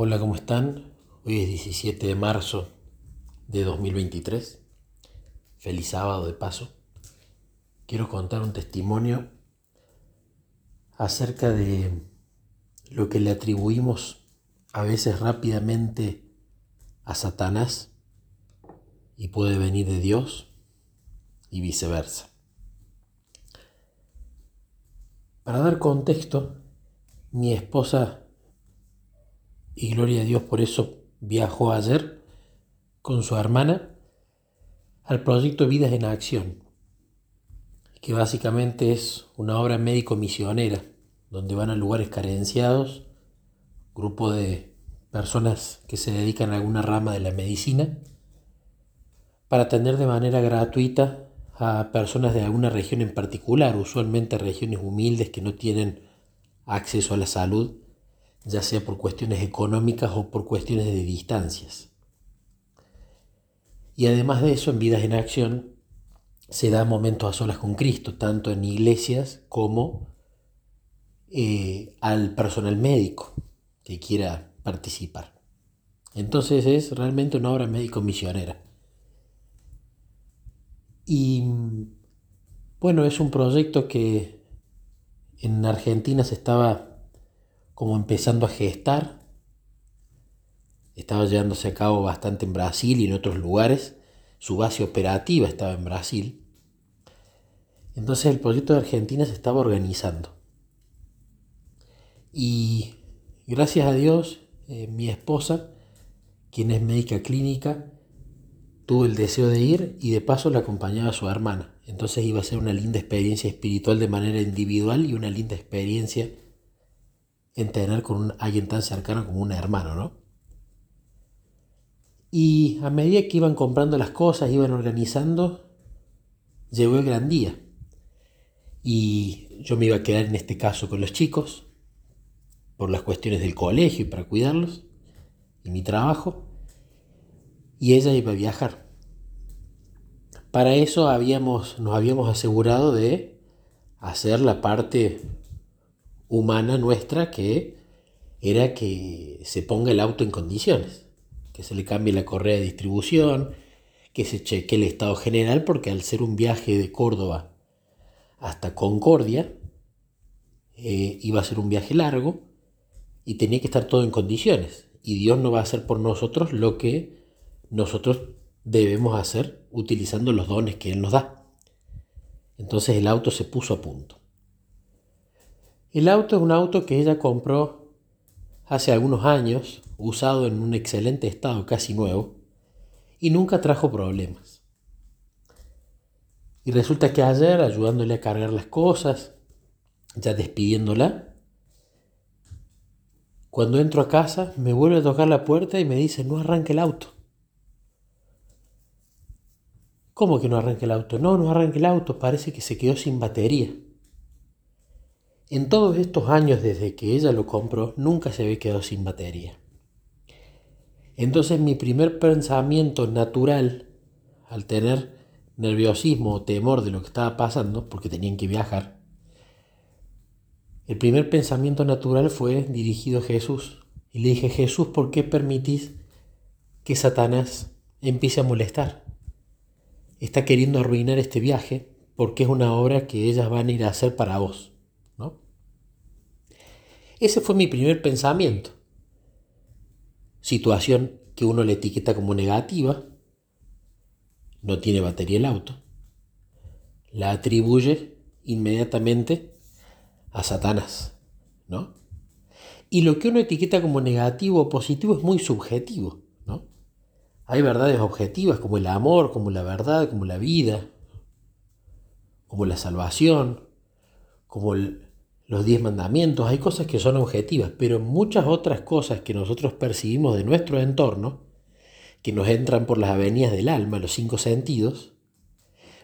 Hola, ¿cómo están? Hoy es 17 de marzo de 2023. Feliz sábado de paso. Quiero contar un testimonio acerca de lo que le atribuimos a veces rápidamente a Satanás y puede venir de Dios y viceversa. Para dar contexto, mi esposa y gloria a Dios por eso viajó ayer con su hermana al proyecto Vidas en Acción, que básicamente es una obra médico-misionera, donde van a lugares carenciados, grupo de personas que se dedican a alguna rama de la medicina, para atender de manera gratuita a personas de alguna región en particular, usualmente regiones humildes que no tienen acceso a la salud ya sea por cuestiones económicas o por cuestiones de distancias. Y además de eso, en Vidas en Acción se da momentos a solas con Cristo, tanto en iglesias como eh, al personal médico que quiera participar. Entonces es realmente una obra médico misionera. Y bueno, es un proyecto que en Argentina se estaba como empezando a gestar. Estaba llevándose a cabo bastante en Brasil y en otros lugares. Su base operativa estaba en Brasil. Entonces el proyecto de Argentina se estaba organizando. Y gracias a Dios, eh, mi esposa, quien es médica clínica, tuvo el deseo de ir y de paso la acompañaba a su hermana. Entonces iba a ser una linda experiencia espiritual de manera individual y una linda experiencia en tener con un, alguien tan cercano como un hermano, ¿no? Y a medida que iban comprando las cosas, iban organizando, llegó el gran día. Y yo me iba a quedar en este caso con los chicos, por las cuestiones del colegio y para cuidarlos, y mi trabajo, y ella iba a viajar. Para eso habíamos, nos habíamos asegurado de hacer la parte humana nuestra que era que se ponga el auto en condiciones, que se le cambie la correa de distribución, que se cheque el estado general, porque al ser un viaje de Córdoba hasta Concordia, eh, iba a ser un viaje largo y tenía que estar todo en condiciones. Y Dios no va a hacer por nosotros lo que nosotros debemos hacer utilizando los dones que Él nos da. Entonces el auto se puso a punto. El auto es un auto que ella compró hace algunos años, usado en un excelente estado, casi nuevo, y nunca trajo problemas. Y resulta que ayer, ayudándole a cargar las cosas, ya despidiéndola, cuando entro a casa me vuelve a tocar la puerta y me dice, no arranque el auto. ¿Cómo que no arranque el auto? No, no arranque el auto, parece que se quedó sin batería. En todos estos años desde que ella lo compró, nunca se había quedado sin batería. Entonces mi primer pensamiento natural, al tener nerviosismo o temor de lo que estaba pasando, porque tenían que viajar, el primer pensamiento natural fue dirigido a Jesús. Y le dije, Jesús, ¿por qué permitís que Satanás empiece a molestar? Está queriendo arruinar este viaje porque es una obra que ellas van a ir a hacer para vos. Ese fue mi primer pensamiento. Situación que uno le etiqueta como negativa, no tiene batería el auto, la atribuye inmediatamente a Satanás, ¿no? Y lo que uno etiqueta como negativo o positivo es muy subjetivo, ¿no? Hay verdades objetivas como el amor, como la verdad, como la vida, como la salvación, como el, los diez mandamientos, hay cosas que son objetivas, pero muchas otras cosas que nosotros percibimos de nuestro entorno, que nos entran por las avenidas del alma, los cinco sentidos,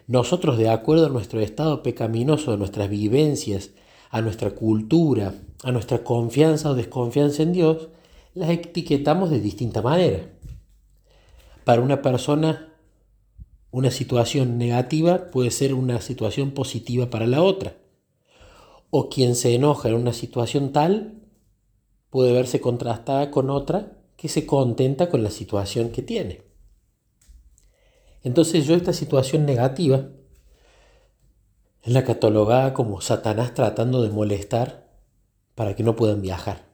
nosotros de acuerdo a nuestro estado pecaminoso, a nuestras vivencias, a nuestra cultura, a nuestra confianza o desconfianza en Dios, las etiquetamos de distinta manera. Para una persona, una situación negativa puede ser una situación positiva para la otra o quien se enoja en una situación tal puede verse contrastada con otra que se contenta con la situación que tiene. Entonces yo esta situación negativa la catalogada como Satanás tratando de molestar para que no puedan viajar.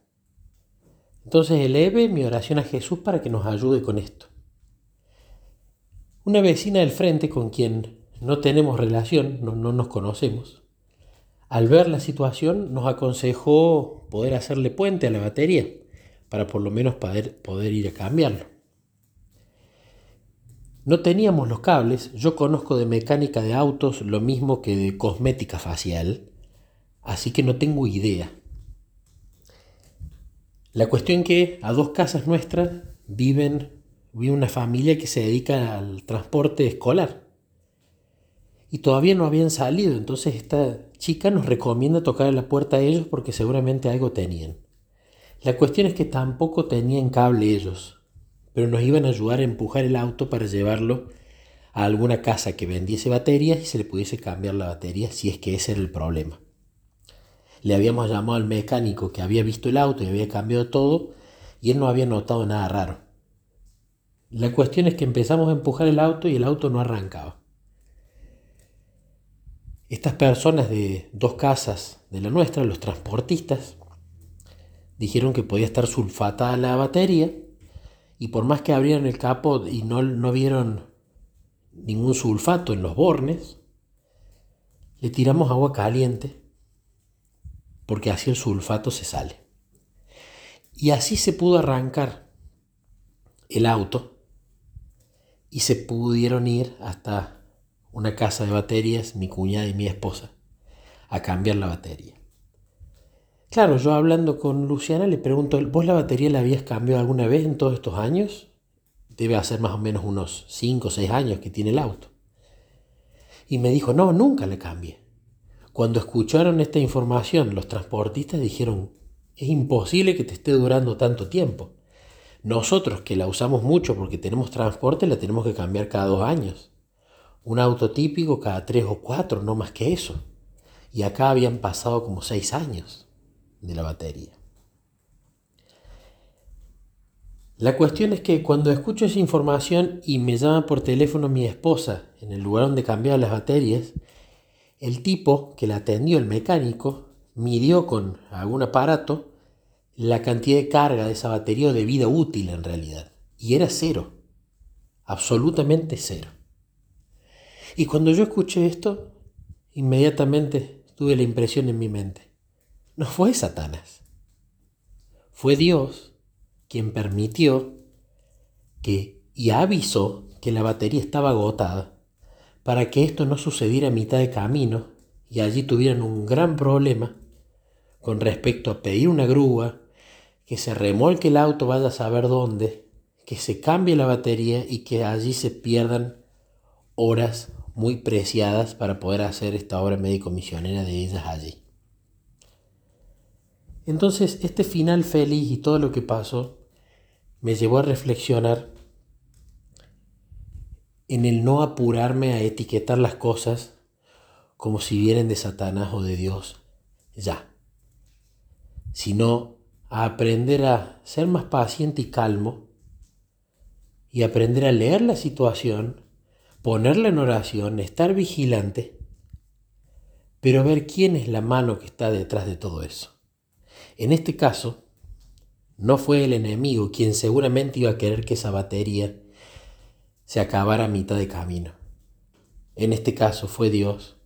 Entonces eleve mi oración a Jesús para que nos ayude con esto. Una vecina del frente con quien no tenemos relación, no, no nos conocemos, al ver la situación nos aconsejó poder hacerle puente a la batería para por lo menos poder, poder ir a cambiarlo. No teníamos los cables, yo conozco de mecánica de autos lo mismo que de cosmética facial, así que no tengo idea. La cuestión que a dos casas nuestras viven, vive una familia que se dedica al transporte escolar. Y todavía no habían salido, entonces esta chica nos recomienda tocar la puerta a ellos porque seguramente algo tenían. La cuestión es que tampoco tenían cable ellos, pero nos iban a ayudar a empujar el auto para llevarlo a alguna casa que vendiese baterías y se le pudiese cambiar la batería si es que ese era el problema. Le habíamos llamado al mecánico que había visto el auto y había cambiado todo y él no había notado nada raro. La cuestión es que empezamos a empujar el auto y el auto no arrancaba. Estas personas de dos casas de la nuestra, los transportistas, dijeron que podía estar sulfatada la batería y por más que abrieran el capot y no, no vieron ningún sulfato en los bornes, le tiramos agua caliente porque así el sulfato se sale. Y así se pudo arrancar el auto y se pudieron ir hasta una casa de baterías, mi cuñada y mi esposa, a cambiar la batería. Claro, yo hablando con Luciana le pregunto, ¿vos la batería la habías cambiado alguna vez en todos estos años? Debe hacer más o menos unos 5 o 6 años que tiene el auto. Y me dijo, no, nunca le cambié. Cuando escucharon esta información, los transportistas dijeron, es imposible que te esté durando tanto tiempo. Nosotros que la usamos mucho porque tenemos transporte, la tenemos que cambiar cada dos años. Un auto típico cada tres o cuatro, no más que eso. Y acá habían pasado como seis años de la batería. La cuestión es que cuando escucho esa información y me llama por teléfono mi esposa en el lugar donde cambiaba las baterías, el tipo que la atendió, el mecánico, midió con algún aparato la cantidad de carga de esa batería o de vida útil en realidad. Y era cero, absolutamente cero. Y cuando yo escuché esto, inmediatamente tuve la impresión en mi mente. No fue Satanás. Fue Dios quien permitió que y avisó que la batería estaba agotada para que esto no sucediera a mitad de camino y allí tuvieran un gran problema con respecto a pedir una grúa, que se remolque el auto vaya a saber dónde, que se cambie la batería y que allí se pierdan horas muy preciadas para poder hacer esta obra médico misionera de ellas allí. Entonces, este final feliz y todo lo que pasó me llevó a reflexionar en el no apurarme a etiquetar las cosas como si vienen de Satanás o de Dios ya, sino a aprender a ser más paciente y calmo y aprender a leer la situación, ponerla en oración, estar vigilante, pero ver quién es la mano que está detrás de todo eso. En este caso, no fue el enemigo quien seguramente iba a querer que esa batería se acabara a mitad de camino. En este caso fue Dios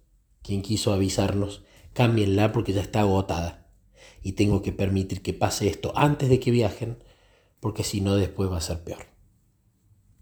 quien quiso avisarnos, cámbienla porque ya está agotada y tengo que permitir que pase esto antes de que viajen porque si no después va a ser peor.